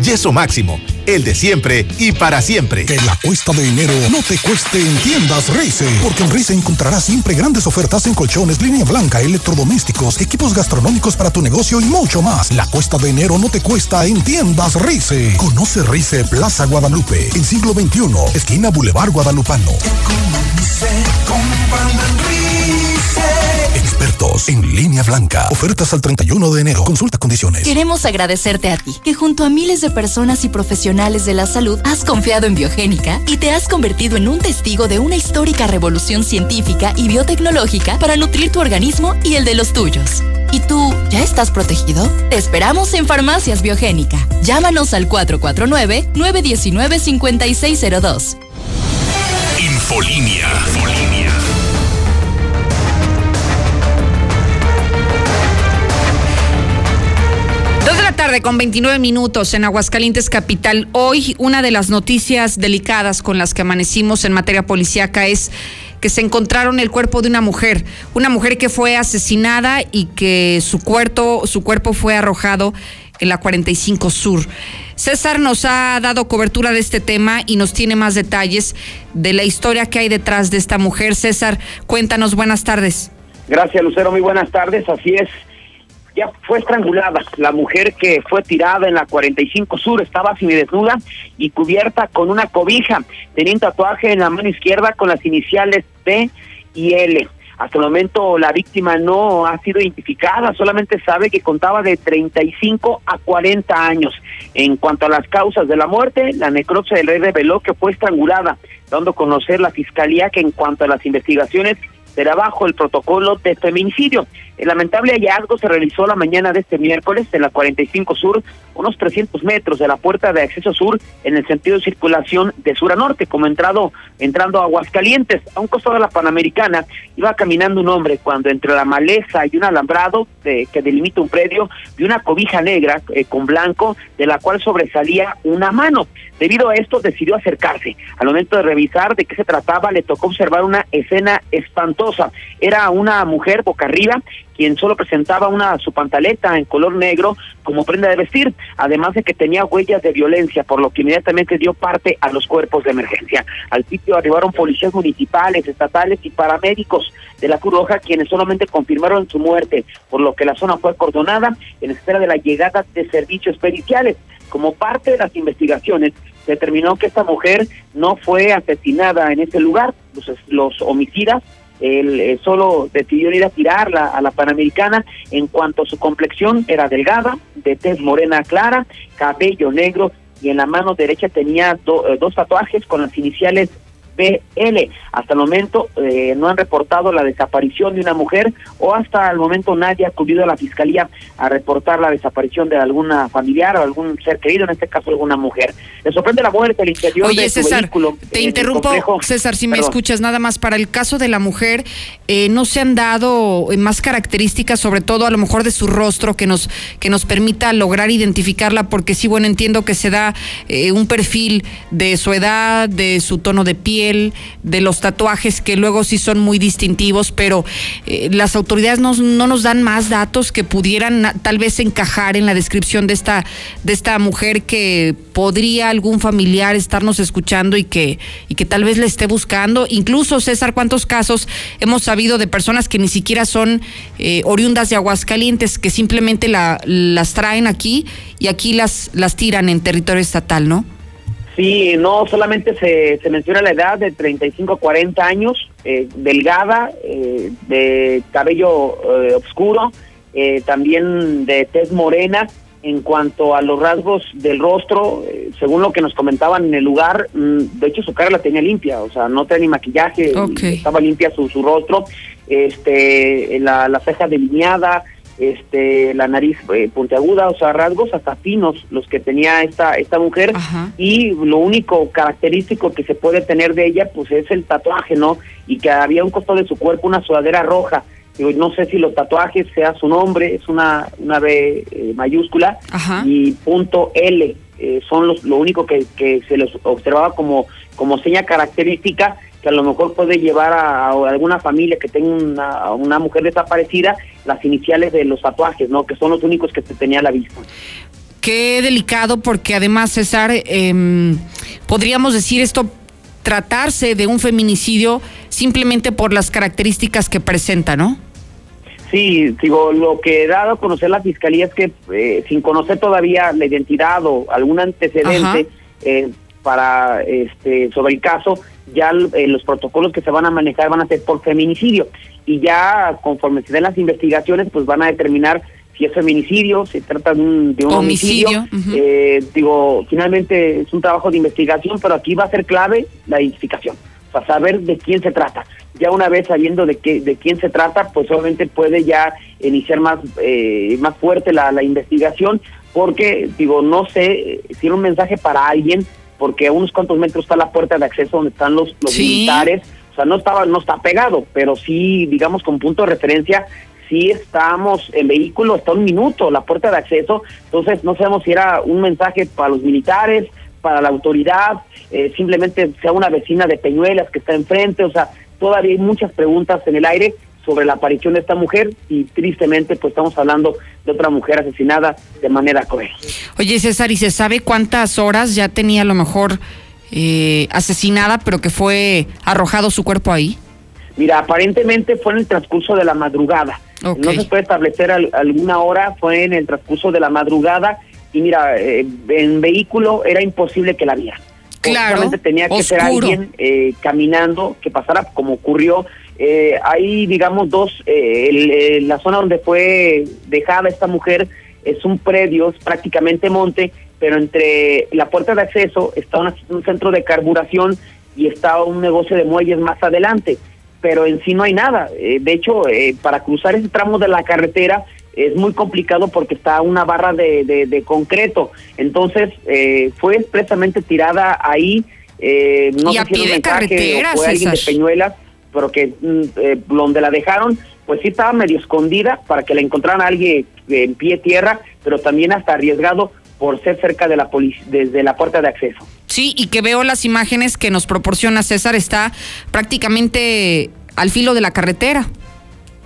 Yeso máximo, el de siempre y para siempre. Que la cuesta de enero no te cueste en tiendas Rice, porque en Rice encontrarás siempre grandes ofertas en colchones, línea blanca, electrodomésticos, equipos gastronómicos para tu negocio y mucho más. La cuesta de enero no te cuesta en tiendas Rice. Conoce Rice Plaza Guadalupe, en siglo XXI, esquina Boulevard Guadalupano. Expertos en línea blanca. Ofertas al 31 de enero. Consulta condiciones. Queremos agradecerte a ti, que junto a miles de personas y profesionales de la salud has confiado en Biogénica y te has convertido en un testigo de una histórica revolución científica y biotecnológica para nutrir tu organismo y el de los tuyos. ¿Y tú ya estás protegido? Te esperamos en Farmacias Biogénica. Llámanos al 449-919-5602. Infolinia. Dos tarde con 29 minutos en Aguascalientes Capital. Hoy una de las noticias delicadas con las que amanecimos en materia policíaca es que se encontraron el cuerpo de una mujer, una mujer que fue asesinada y que su cuerpo, su cuerpo fue arrojado en la 45 Sur. César nos ha dado cobertura de este tema y nos tiene más detalles de la historia que hay detrás de esta mujer. César, cuéntanos, buenas tardes. Gracias, Lucero, muy buenas tardes. Así es, ya fue estrangulada. La mujer que fue tirada en la 45 Sur estaba desnuda y cubierta con una cobija. Tenía un tatuaje en la mano izquierda con las iniciales P y L. Hasta el momento la víctima no ha sido identificada, solamente sabe que contaba de 35 a 40 años. En cuanto a las causas de la muerte, la necropsia del rey reveló que fue estrangulada, dando a conocer la fiscalía que en cuanto a las investigaciones será bajo el protocolo de feminicidio. El lamentable hallazgo se realizó la mañana de este miércoles en la 45 Sur, unos 300 metros de la puerta de acceso sur en el sentido de circulación de sur a norte, como entrado, entrando a Aguascalientes. A un costado de la Panamericana iba caminando un hombre cuando entre la maleza y un alambrado que delimita un predio vi una cobija negra eh, con blanco de la cual sobresalía una mano. Debido a esto decidió acercarse. Al momento de revisar de qué se trataba le tocó observar una escena espantosa. Era una mujer boca arriba quien solo presentaba una su pantaleta en color negro como prenda de vestir, además de que tenía huellas de violencia, por lo que inmediatamente dio parte a los cuerpos de emergencia. Al sitio arribaron policías municipales, estatales y paramédicos de la Cruz quienes solamente confirmaron su muerte, por lo que la zona fue acordonada en espera de la llegada de servicios periciales. Como parte de las investigaciones, determinó que esta mujer no fue asesinada en ese lugar. Los, los homicidas él eh, solo decidió ir a tirarla a la Panamericana. En cuanto a su complexión era delgada, de tez morena clara, cabello negro y en la mano derecha tenía eh, dos tatuajes con las iniciales BL. Hasta el momento eh, no han reportado la desaparición de una mujer o hasta el momento nadie ha acudido a la fiscalía a reportar la desaparición de alguna familiar o algún ser querido, en este caso alguna mujer. Le sorprende la muerte al interior Oye, de César, vehículo. Te interrumpo, César, si me escuchas nada más. Para el caso de la mujer, eh, no se han dado eh, más características, sobre todo a lo mejor de su rostro, que nos, que nos permita lograr identificarla, porque sí, bueno, entiendo que se da un perfil de su edad, de su tono de piel de los tatuajes que luego sí son muy distintivos, pero eh, las autoridades no, nos dan más datos que pudieran tal vez encajar en la descripción de esta, de esta mujer que podría algún familiar estarnos escuchando y que, y que tal vez le esté buscando. Incluso, César, ¿cuántos casos hemos sabido de personas que ni siquiera son eh, oriundas de Aguascalientes, que simplemente la, las traen aquí y aquí las, las tiran en territorio estatal, ¿no? Sí, no solamente se, se menciona la edad de 35 a 40 años, eh, delgada, eh, de cabello eh, oscuro, también de tez morena. En cuanto a los rasgos del rostro, según lo que nos comentaban en el lugar, mm, de hecho su cara la tenía limpia, o sea, no tenía ni maquillaje, estaba limpia su, su rostro, este, la, la ceja delineada, este la nariz eh, puntiaguda, o sea, rasgos hasta finos los que tenía esta esta mujer y lo único característico que se puede tener de ella pues es el tatuaje, ¿no? Y que había un costado de su cuerpo una sudadera roja. no sé si los tatuajes sea su nombre, es una una B eh, mayúscula y punto L eh, son los lo único que, que se les observaba como como seña característica que a lo mejor puede llevar a, alguna familia que tenga una, una, mujer desaparecida las iniciales de los tatuajes, ¿no? Que son los únicos que se tenía a la vista. Qué delicado porque además, César, eh, podríamos decir esto tratarse de un feminicidio simplemente por las características que presenta, ¿no? Sí, digo, lo que he dado a conocer la fiscalía es que eh, sin conocer todavía la identidad o algún antecedente eh, para este sobre el caso, ya eh, los protocolos que se van a manejar van a ser por feminicidio y ya conforme se den las investigaciones pues van a determinar si es feminicidio, se trata de un, homicidio. Eh, digo, finalmente es un trabajo de investigación, pero aquí va a ser clave la identificación, para saber de quién se trata. Ya una vez sabiendo de qué, de quién se trata, pues obviamente puede ya iniciar más, eh, más fuerte la, la investigación, porque digo, no sé si era un mensaje para alguien porque a unos cuantos metros está la puerta de acceso donde están los, los militares, o sea, no estaba, no está pegado, pero sí, digamos, con punto de referencia, sí estamos, el vehículo está un minuto, la puerta de acceso, entonces no sabemos si era un mensaje para los militares, para la autoridad, eh, simplemente sea una vecina de Peñuelas que está enfrente, o sea, todavía hay muchas preguntas en el aire, sobre la aparición de esta mujer y tristemente pues estamos hablando de otra mujer asesinada de manera cruel. Oye César, ¿y se sabe cuántas horas ya tenía a lo mejor eh, asesinada pero que fue arrojado su cuerpo ahí? Mira, aparentemente fue en el transcurso de la madrugada. No se puede establecer alguna hora, fue en el transcurso de la madrugada y mira, eh, en vehículo era imposible que la viera. Claro, tenía que ser alguien eh, caminando que pasara como ocurrió. Eh, hay, digamos, dos, eh, la zona donde fue dejada esta mujer es un predio, es prácticamente monte, pero entre la puerta de acceso está un centro de carburación y está un negocio de muelles más adelante, pero en sí no hay nada. de hecho, para cruzar ese tramo de la carretera es muy complicado porque está una barra de, de, concreto. Entonces, eh, fue expresamente tirada ahí. Eh, no y sé a pie de carretera, fue alguien de Peñuelas, pero que mm, eh, donde la dejaron, pues sí estaba medio escondida para que la encontraran alguien en pie tierra, pero también hasta arriesgado por ser cerca de la desde la puerta de acceso. Sí, y que veo las imágenes que nos proporciona César, está prácticamente al filo de la carretera.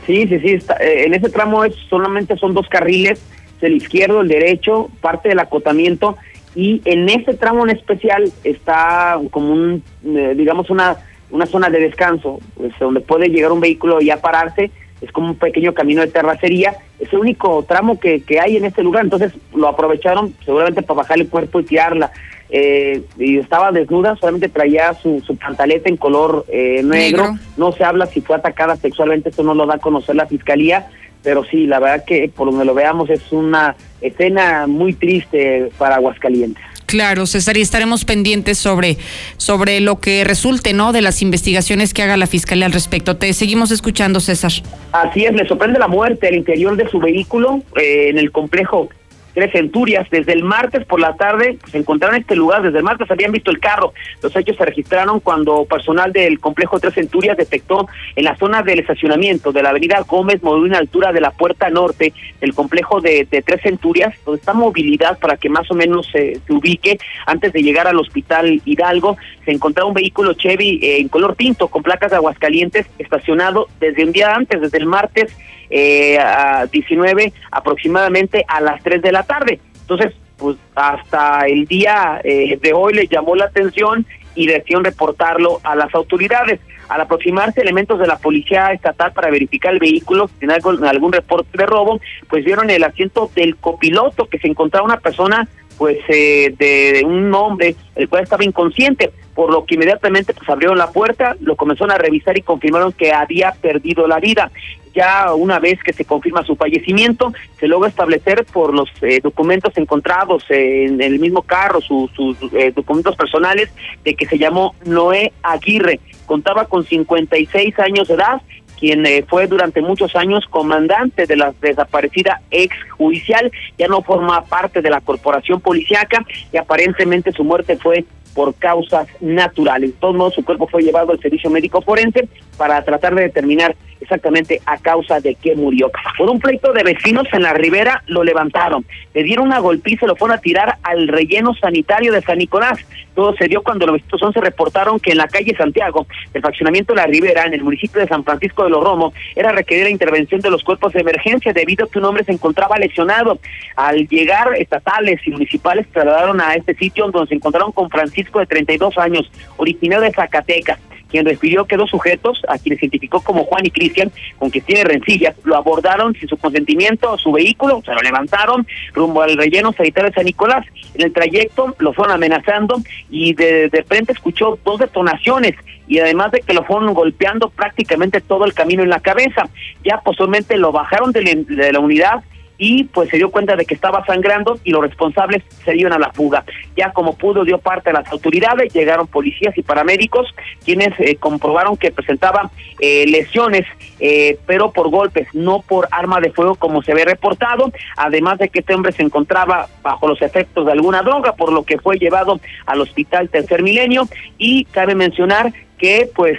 Sí, sí, sí. Eh, en ese tramo es, solamente son dos carriles, el izquierdo, el derecho, parte del acotamiento. Y en ese tramo en especial está como un, eh, digamos, una, una zona de descanso, pues, donde puede llegar un vehículo y a pararse. Es como un pequeño camino de terracería. Es el único tramo que, que hay en este lugar. Entonces lo aprovecharon seguramente para bajar el cuerpo y tirarla eh, y estaba desnuda, solamente traía su, su pantaleta en color eh, negro. No se habla si fue atacada sexualmente, eso no lo da a conocer la fiscalía, pero sí, la verdad que por donde lo veamos es una escena muy triste para Aguascalientes. Claro, César, y estaremos pendientes sobre, sobre lo que resulte, ¿no? De las investigaciones que haga la fiscalía al respecto. Te seguimos escuchando, César. Así es, le sorprende la muerte al interior de su vehículo eh, en el complejo Tres Centurias. Desde el martes por la tarde se encontraron en este lugar, desde el martes habían visto el carro. Los hechos se registraron cuando personal del complejo Tres Centurias detectó en la zona del estacionamiento de la avenida Gómez Moduna, altura de la puerta norte del complejo de, Tres Centurias, donde está movilidad para que más o menos se ubique antes de llegar al hospital Hidalgo, se encontraba un vehículo Chevy eh, en color tinto con placas de Aguascalientes estacionado desde un día antes, desde el martes eh, a 19 aproximadamente a las 3 de la tarde. Entonces, pues hasta el día eh, de hoy le llamó la atención y decidieron reportarlo a las autoridades. Al aproximarse elementos de la policía estatal para verificar el vehículo, en algún, algún reporte de robo, pues vieron el asiento del copiloto que se encontraba una persona pues eh, de, un hombre el cual estaba inconsciente, por lo que inmediatamente pues abrieron la puerta, lo comenzaron a revisar y confirmaron que había perdido la vida. Ya una vez que se confirma su fallecimiento, se logra establecer por los eh, documentos encontrados en el mismo carro, sus eh, documentos personales, de que se llamó Noé Aguirre. Contaba con 56 años de edad quien eh, fue durante muchos años comandante de la desaparecida ex judicial, ya no forma parte de la corporación policiaca y aparentemente su muerte fue por causas naturales. De todos modos, su cuerpo fue llevado al servicio médico forense para tratar de determinar exactamente a causa de qué murió. Por un pleito de vecinos en la ribera lo levantaron, le dieron una golpiza y lo fueron a tirar al relleno sanitario de San Nicolás. Todo se dio cuando los vecinos se reportaron que en la calle Santiago, el fraccionamiento de la Ribera, en el municipio de San Francisco de los Romos, era requerida la intervención de los cuerpos de emergencia debido a que un hombre se encontraba lesionado. Al llegar estatales y municipales trasladaron a este sitio donde se encontraron con Francisco de 32 años, originario de Zacatecas quien refirió que dos sujetos, a quienes identificó como Juan y Cristian, con quien tiene rencillas, lo abordaron sin su consentimiento su vehículo, se lo levantaron rumbo al relleno sanitario de San Nicolás. En el trayecto lo fueron amenazando y de, de frente escuchó dos detonaciones y además de que lo fueron golpeando prácticamente todo el camino en la cabeza. Ya posteriormente lo bajaron de la unidad y pues se dio cuenta de que estaba sangrando y los responsables se dieron a la fuga. Ya como pudo dio parte a las autoridades, llegaron policías y paramédicos quienes eh, comprobaron que presentaba eh, lesiones, eh, pero por golpes, no por arma de fuego como se ve reportado, además de que este hombre se encontraba bajo los efectos de alguna droga, por lo que fue llevado al hospital Tercer Milenio y cabe mencionar que pues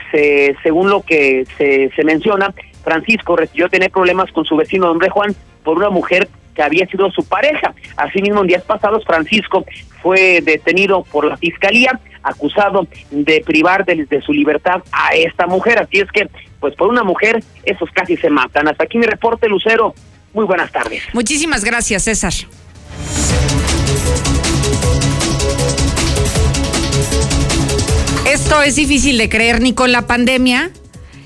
según lo que se, se menciona, Francisco recibió tener problemas con su vecino hombre Juan por una mujer que había sido su pareja. Asimismo, en días pasados, Francisco fue detenido por la fiscalía, acusado de privar de, de, su libertad a esta mujer. Así es que, pues por una mujer, esos casi se matan. Hasta aquí mi reporte, Lucero. Muy buenas tardes. Muchísimas gracias, César. Esto es difícil de creer ni con la pandemia,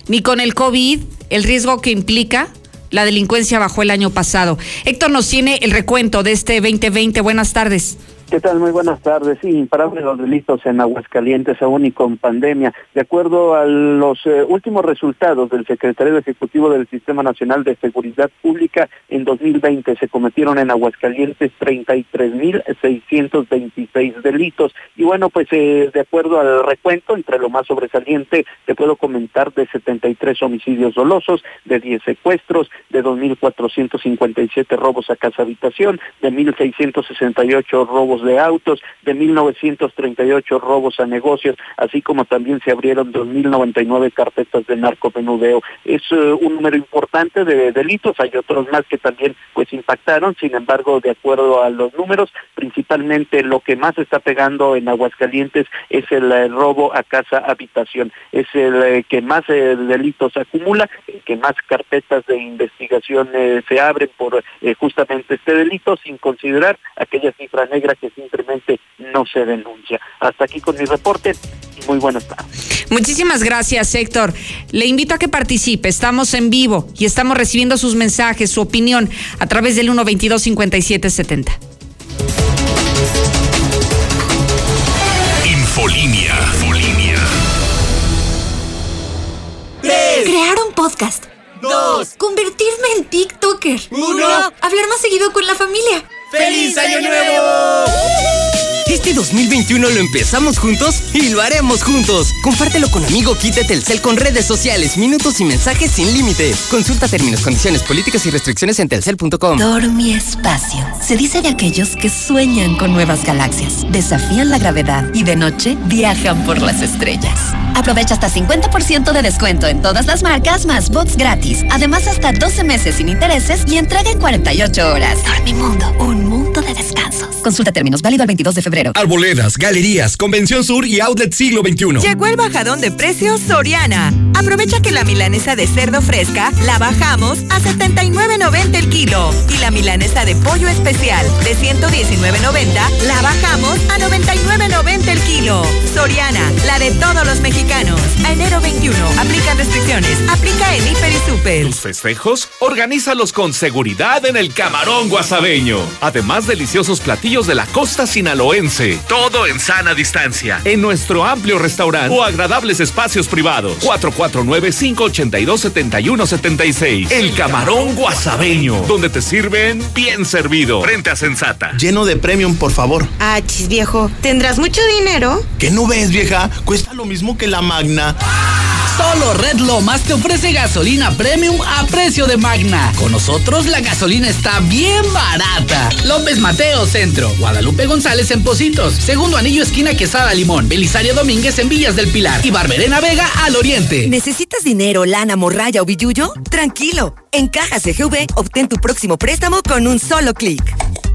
ni con el COVID, el riesgo que implica. La delincuencia bajó el año pasado. Héctor nos tiene el recuento de este 2020. Buenas tardes. ¿Qué tal? Muy buenas tardes. Sí, imparables los delitos en Aguascalientes, aún y con pandemia. De acuerdo a los eh, últimos resultados del Secretario Ejecutivo del Sistema Nacional de Seguridad Pública, en 2020 se cometieron en Aguascalientes 33.626 delitos. Y bueno, pues eh, de acuerdo al recuento, entre lo más sobresaliente, te puedo comentar de 73 homicidios dolosos, de 10 secuestros, de 2.457 robos a casa habitación, de 1.668 robos de autos, de 1938 robos a negocios, así como también se abrieron 2099 carpetas de narcomenudeo. Es uh, un número importante de delitos, hay otros más que también pues impactaron, sin embargo, de acuerdo a los números, principalmente lo que más está pegando en Aguascalientes es el, el robo a casa habitación, es el eh, que más eh, delitos acumula, el que más carpetas de investigación eh, se abren por justamente este delito, sin considerar aquella cifra negra que simplemente no se denuncia. Hasta aquí con mi reporte y muy buenas tardes. Muchísimas gracias, Héctor. Le invito a que participe. Estamos en vivo y estamos recibiendo sus mensajes, su opinión a través del 122 5770. Infolinia. Infolinia. Crear un podcast. Dos. Convertirme en TikToker. Uno. Hablar más seguido con la familia. ¡Feliz Año Nuevo! Este 2021 lo empezamos juntos y lo haremos juntos. Compártelo con amigo Kite Telcel con redes sociales, minutos y mensajes sin límite. Consulta términos, condiciones, políticas y restricciones en telcel.com. Dormi Espacio. Se dice de aquellos que sueñan con nuevas galaxias, desafían la gravedad y de noche viajan por las estrellas. Aprovecha hasta 50% de descuento en todas las marcas más box gratis. Además, hasta 12 meses sin intereses y entrega en 48 horas. Dormimundo, un mundo de descansos. Consulta términos, válido el 22 de febrero. Arboledas, galerías, Convención Sur y Outlet Siglo XXI. Llegó el bajadón de precios Soriana. Aprovecha que la milanesa de cerdo fresca la bajamos a 79.90 el kilo. Y la milanesa de pollo especial de 119.90 la bajamos a 99.90 el kilo. Soriana, la de todos los mexicanos. A enero 21, aplican restricciones. Aplica en Hiper y Super. Tus festejos, organízalos con seguridad en el Camarón Guasabeño. Además, deliciosos platillos de la costa sinaloense. Todo en sana distancia. En nuestro amplio restaurante o agradables espacios privados. 449-582-7176. El Camarón Guasabeño. Donde te sirven bien servido. Frente a Sensata. Lleno de premium, por favor. Ah, chis, viejo. ¿Tendrás mucho dinero? ¿Qué no ves, vieja? Cuesta lo mismo que la Magna. Solo Red Lomas te ofrece gasolina premium a precio de Magna. Con nosotros la gasolina está bien barata. López Mateo Centro, Guadalupe González en Segundo Anillo Esquina Quesada Limón, Belisario Domínguez en Villas del Pilar y Barberena Vega al Oriente. ¿Necesitas dinero, lana, morralla o billuyo? Tranquilo. En Caja CGV obtén tu próximo préstamo con un solo clic.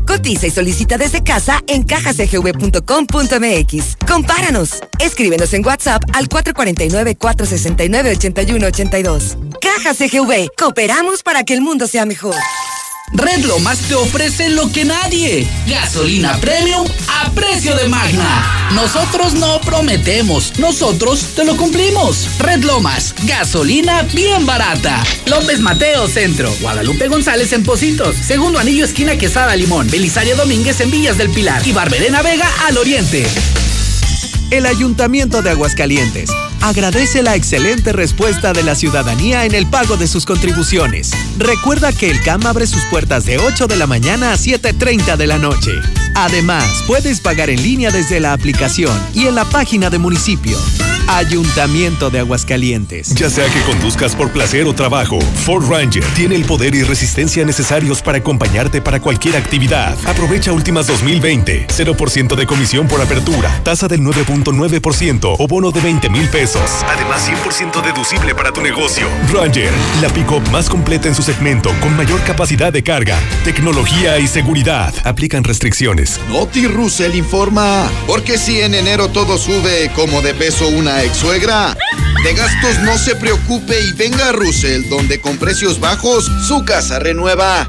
Cotiza y solicita desde casa en cajacgv.com.mx. Compáranos. Escríbenos en WhatsApp al 449-469-8182. Caja CGV. Cooperamos para que el mundo sea mejor. Red Lomas te ofrece lo que nadie. Gasolina premium a precio de Magna. Nosotros no prometemos, nosotros te lo cumplimos. Red Lomas, gasolina bien barata. López Mateo Centro, Guadalupe González en Positos, Segundo Anillo Esquina Quesada Limón, Belisario Domínguez en Villas del Pilar y Barberena Vega al Oriente. El Ayuntamiento de Aguascalientes agradece la excelente respuesta de la ciudadanía en el pago de sus contribuciones. Recuerda que el CAM abre sus puertas de 8 de la mañana a 7.30 de la noche. Además, puedes pagar en línea desde la aplicación y en la página de municipio. Ayuntamiento de Aguascalientes. Ya sea que conduzcas por placer o trabajo, Ford Ranger tiene el poder y resistencia necesarios para acompañarte para cualquier actividad. Aprovecha últimas 2020. 0% de comisión por apertura, tasa del 9.9% o bono de 20 mil pesos. Además, 100% deducible para tu negocio. Ranger, la pick-up más completa en su segmento, con mayor capacidad de carga, tecnología y seguridad. Aplican restricciones. Noti Russell informa. Porque si en enero todo sube como de peso una ex suegra, de gastos no se preocupe y venga a Russell, donde con precios bajos su casa renueva.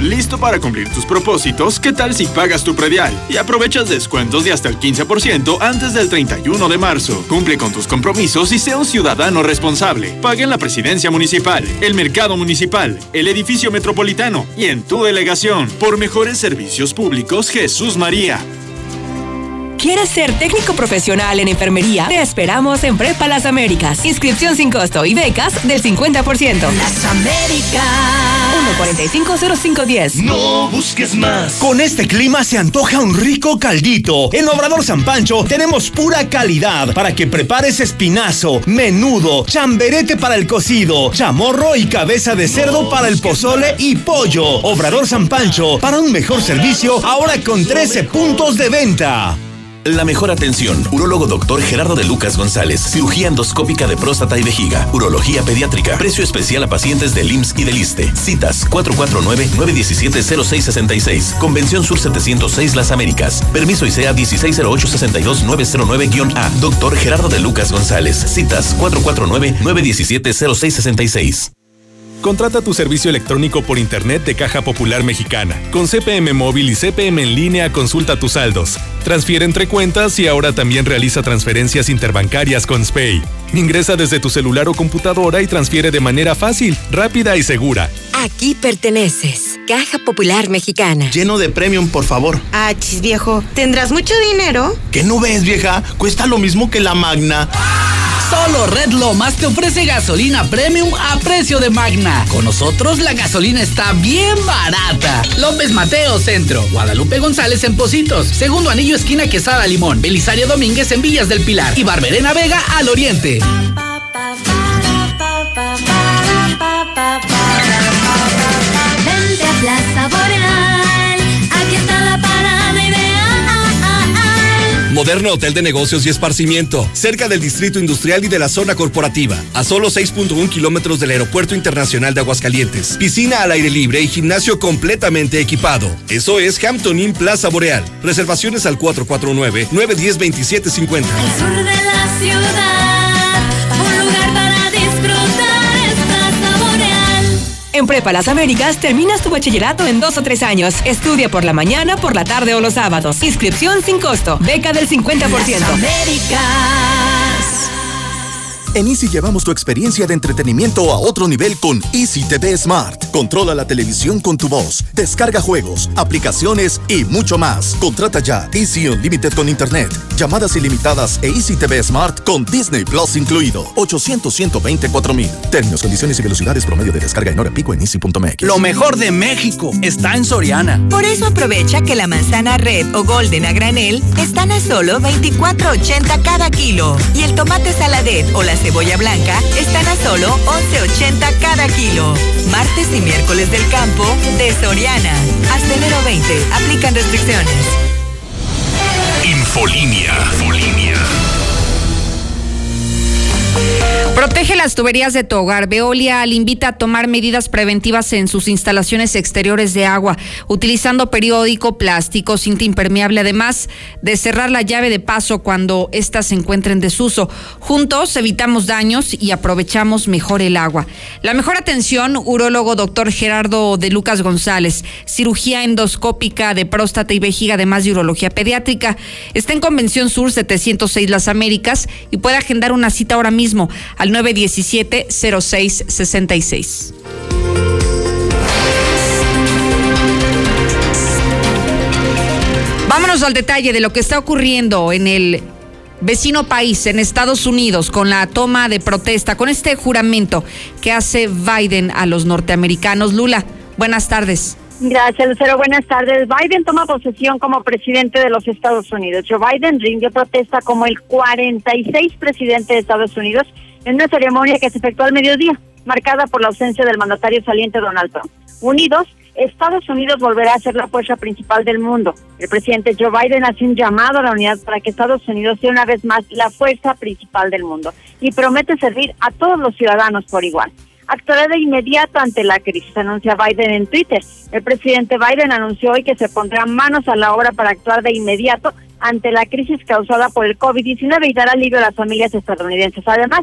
¿Listo para cumplir tus propósitos? ¿Qué tal si pagas tu predial y aprovechas descuentos de hasta el 15% antes del 31 de marzo? Cumple con tus compromisos y sea un ciudadano responsable. Paga en la presidencia municipal, el mercado municipal, el edificio metropolitano y en tu delegación. Por mejores servicios públicos, Jesús María. ¿Quieres ser técnico profesional en enfermería? Te esperamos en Prepa Las Américas. Inscripción sin costo y becas del 50%. Las Américas. 1450510. No busques más. Con este clima se antoja un rico caldito. En Obrador San Pancho tenemos pura calidad para que prepares espinazo, menudo, chamberete para el cocido, chamorro y cabeza de cerdo para el pozole y pollo. Obrador San Pancho, para un mejor servicio, ahora con 13 puntos de venta. La mejor atención. Urólogo doctor Gerardo de Lucas González. Cirugía endoscópica de próstata y vejiga. Urología pediátrica. Precio especial a pacientes del IMSS y del ISTE. Citas 449-917-0666. Convención Sur 706 Las Américas. Permiso ICEA 160862909-A. Doctor Gerardo de Lucas González. Citas 449-917-0666. Contrata tu servicio electrónico por Internet de Caja Popular Mexicana. Con CPM Móvil y CPM en línea consulta tus saldos. Transfiere entre cuentas y ahora también realiza transferencias interbancarias con SPAY. Ingresa desde tu celular o computadora y transfiere de manera fácil, rápida y segura. Aquí perteneces. Caja Popular Mexicana. Lleno de premium, por favor. Ah, chis viejo. ¿Tendrás mucho dinero? ¿Qué no ves, vieja? Cuesta lo mismo que la Magna. Solo Red Lomas te ofrece gasolina premium a precio de Magna. Con nosotros la gasolina está bien barata. López Mateo Centro, Guadalupe González en Positos, Segundo Anillo Esquina Quesada Limón, Belisario Domínguez en Villas del Pilar y Barberena Vega al Oriente. Plaza Boreal. Aquí está la parada ideal. Moderno Hotel de Negocios y Esparcimiento, cerca del Distrito Industrial y de la zona corporativa, a solo 6.1 kilómetros del Aeropuerto Internacional de Aguascalientes. Piscina al aire libre y gimnasio completamente equipado. Eso es Hampton Inn Plaza Boreal. Reservaciones al 449-910-2750. Al sur de la ciudad. En Prepa Las Américas terminas tu bachillerato en dos o tres años. Estudia por la mañana, por la tarde o los sábados. Inscripción sin costo. Beca del 50%. Las. En Easy llevamos tu experiencia de entretenimiento a otro nivel con Easy TV Smart. Controla la televisión con tu voz, descarga juegos, aplicaciones y mucho más. Contrata ya Easy Unlimited con Internet, llamadas ilimitadas e Easy TV Smart con Disney Plus incluido. 800 124 mil. Términos, condiciones y velocidades promedio de descarga en hora pico en easy.mx. Lo mejor de México está en Soriana. Por eso aprovecha que la manzana red o golden a granel están a solo 24.80 cada kilo. Y el tomate saladet o la cebolla blanca están a solo 11.80 cada kilo. Martes y miércoles del campo de Soriana. Hasta enero 20. Aplican restricciones. Infolinia. Infolinia. Protege las tuberías de tu hogar. Veolia le invita a tomar medidas preventivas en sus instalaciones exteriores de agua, utilizando periódico, plástico, cinta impermeable, además de cerrar la llave de paso cuando éstas se encuentren en desuso. Juntos evitamos daños y aprovechamos mejor el agua. La mejor atención, urólogo doctor Gerardo de Lucas González, cirugía endoscópica de próstata y vejiga, además de urología pediátrica. Está en Convención Sur 706 Las Américas y puede agendar una cita ahora mismo al 917-0666. Vámonos al detalle de lo que está ocurriendo en el vecino país, en Estados Unidos, con la toma de protesta, con este juramento que hace Biden a los norteamericanos. Lula, buenas tardes. Gracias, Lucero. Buenas tardes. Biden toma posesión como presidente de los Estados Unidos. Joe Biden rindió protesta como el 46 presidente de Estados Unidos en una ceremonia que se efectuó al mediodía, marcada por la ausencia del mandatario saliente Donald Trump. Unidos, Estados Unidos volverá a ser la fuerza principal del mundo. El presidente Joe Biden hace un llamado a la unidad para que Estados Unidos sea una vez más la fuerza principal del mundo y promete servir a todos los ciudadanos por igual. Actuará de inmediato ante la crisis, anuncia Biden en Twitter. El presidente Biden anunció hoy que se pondrá manos a la obra para actuar de inmediato ante la crisis causada por el COVID-19 y dar alivio a las familias estadounidenses. Además,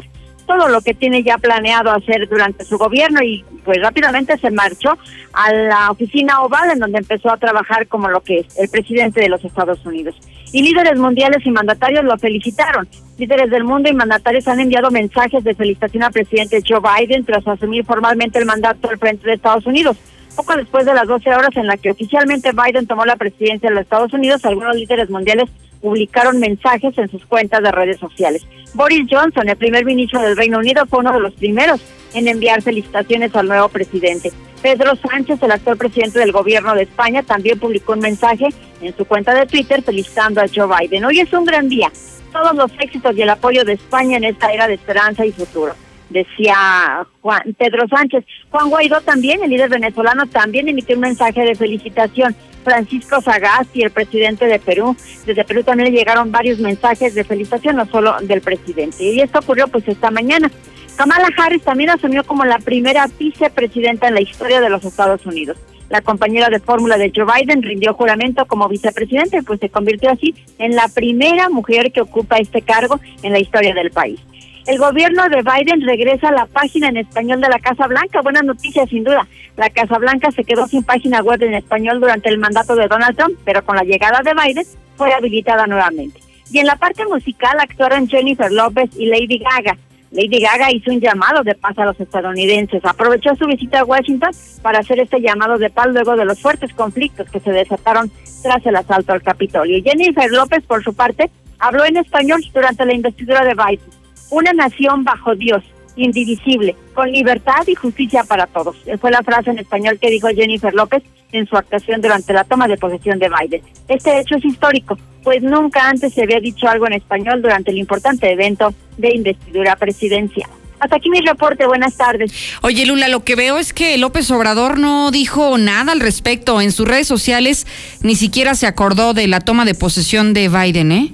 todo lo que tiene ya planeado hacer durante su gobierno y pues rápidamente se marchó a la oficina oval en donde empezó a trabajar como lo que es el presidente de los Estados Unidos. Y líderes mundiales y mandatarios lo felicitaron. Líderes del mundo y mandatarios han enviado mensajes de felicitación al presidente Joe Biden tras asumir formalmente el mandato al frente de Estados Unidos. Poco después de las 12 horas en la que oficialmente Biden tomó la presidencia de los Estados Unidos, algunos líderes mundiales publicaron mensajes en sus cuentas de redes sociales. Boris Johnson, el primer ministro del Reino Unido, fue uno de los primeros en enviar felicitaciones al nuevo presidente. Pedro Sánchez, el actual presidente del gobierno de España, también publicó un mensaje en su cuenta de Twitter felicitando a Joe Biden. Hoy es un gran día. Todos los éxitos y el apoyo de España en esta era de esperanza y futuro decía Juan Pedro Sánchez. Juan Guaidó también, el líder venezolano, también emitió un mensaje de felicitación. Francisco Sagasti, el presidente de Perú, desde Perú también le llegaron varios mensajes de felicitación, no solo del presidente. Y esto ocurrió pues esta mañana. Kamala Harris también asumió como la primera vicepresidenta en la historia de los Estados Unidos. La compañera de fórmula de Joe Biden rindió juramento como vicepresidente, pues se convirtió así en la primera mujer que ocupa este cargo en la historia del país. El gobierno de Biden regresa a la página en español de la Casa Blanca. Buena noticia, sin duda. La Casa Blanca se quedó sin página web en español durante el mandato de Donald Trump, pero con la llegada de Biden fue habilitada nuevamente. Y en la parte musical actuaron Jennifer López y Lady Gaga. Lady Gaga hizo un llamado de paz a los estadounidenses. Aprovechó su visita a Washington para hacer este llamado de paz luego de los fuertes conflictos que se desataron tras el asalto al Capitolio. Jennifer López, por su parte, habló en español durante la investidura de Biden una nación bajo Dios, indivisible, con libertad y justicia para todos. Fue la frase en español que dijo Jennifer López en su actuación durante la toma de posesión de Biden. Este hecho es histórico, pues nunca antes se había dicho algo en español durante el importante evento de investidura presidencial. Hasta aquí mi reporte, buenas tardes. Oye, Lula, lo que veo es que López Obrador no dijo nada al respecto. En sus redes sociales ni siquiera se acordó de la toma de posesión de Biden, ¿eh?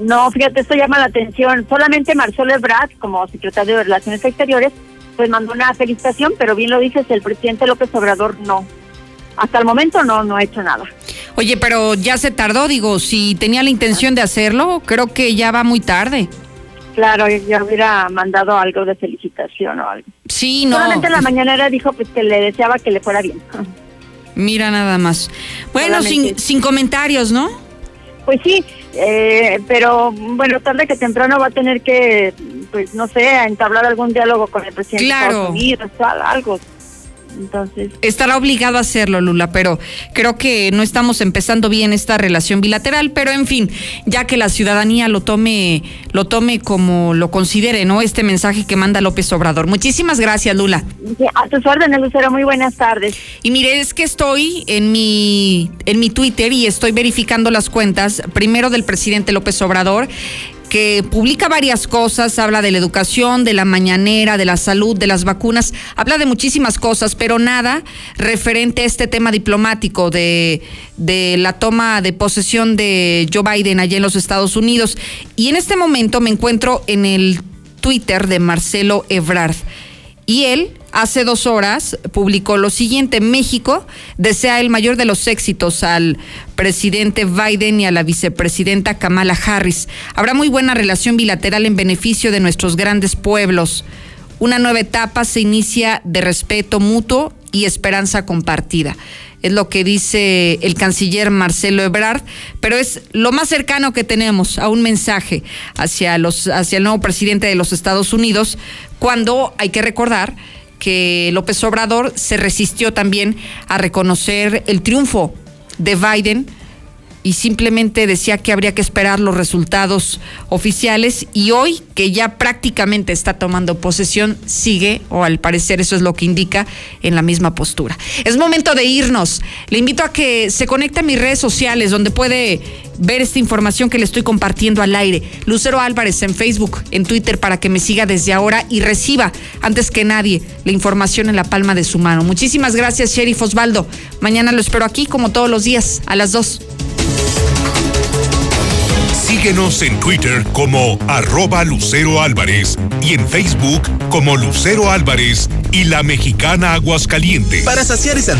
No, fíjate, esto llama la atención. Solamente Marcelo Ebrard, como secretario de Relaciones Exteriores, pues mandó una felicitación, pero bien lo dices, el presidente López Obrador no. Hasta el momento no, no ha hecho nada. Oye, pero ya se tardó, digo, si tenía la intención de hacerlo, creo que ya va muy tarde. Claro, ya hubiera mandado algo de felicitación o algo. Sí, no. Solamente en la mañanera dijo pues que le deseaba que le fuera bien. Mira nada más. Bueno, sin, sin comentarios, ¿no? Pues sí, eh, pero bueno, tarde que temprano va a tener que, pues no sé, entablar algún diálogo con el presidente de Estados Unidos, algo. Entonces. Estará obligado a hacerlo, Lula, pero creo que no estamos empezando bien esta relación bilateral, pero en fin, ya que la ciudadanía lo tome, lo tome como lo considere, ¿no? Este mensaje que manda López Obrador. Muchísimas gracias, Lula. A tus órdenes, Lucero, muy buenas tardes. Y mire, es que estoy en mi, en mi Twitter y estoy verificando las cuentas, primero del presidente López Obrador que publica varias cosas, habla de la educación, de la mañanera, de la salud, de las vacunas, habla de muchísimas cosas, pero nada referente a este tema diplomático de, la toma de posesión de Joe Biden allá en los Estados Unidos. Y en este momento me encuentro en el Twitter de Marcelo Ebrard. Y él, hace dos horas, publicó lo siguiente. México desea el mayor de los éxitos al presidente Biden y a la vicepresidenta Kamala Harris. Habrá muy buena relación bilateral en beneficio de nuestros grandes pueblos. Una nueva etapa se inicia de respeto mutuo y esperanza compartida es lo que dice el canciller Marcelo Ebrard, pero es lo más cercano que tenemos a un mensaje hacia, los, hacia el nuevo presidente de los Estados Unidos, cuando hay que recordar que López Obrador se resistió también a reconocer el triunfo de Biden y simplemente decía que habría que esperar los resultados oficiales y hoy que ya prácticamente está tomando posesión sigue o al parecer eso es lo que indica en la misma postura. Es momento de irnos. Le invito a que se conecte a mis redes sociales donde puede ver esta información que le estoy compartiendo al aire. Lucero Álvarez en Facebook, en Twitter para que me siga desde ahora y reciba antes que nadie la información en la palma de su mano. Muchísimas gracias, Sheriff Osvaldo. Mañana lo espero aquí como todos los días a las 2. Síguenos en Twitter como arroba Lucero Álvarez y en Facebook como Lucero Álvarez y la mexicana Aguascalientes. Para saciar ese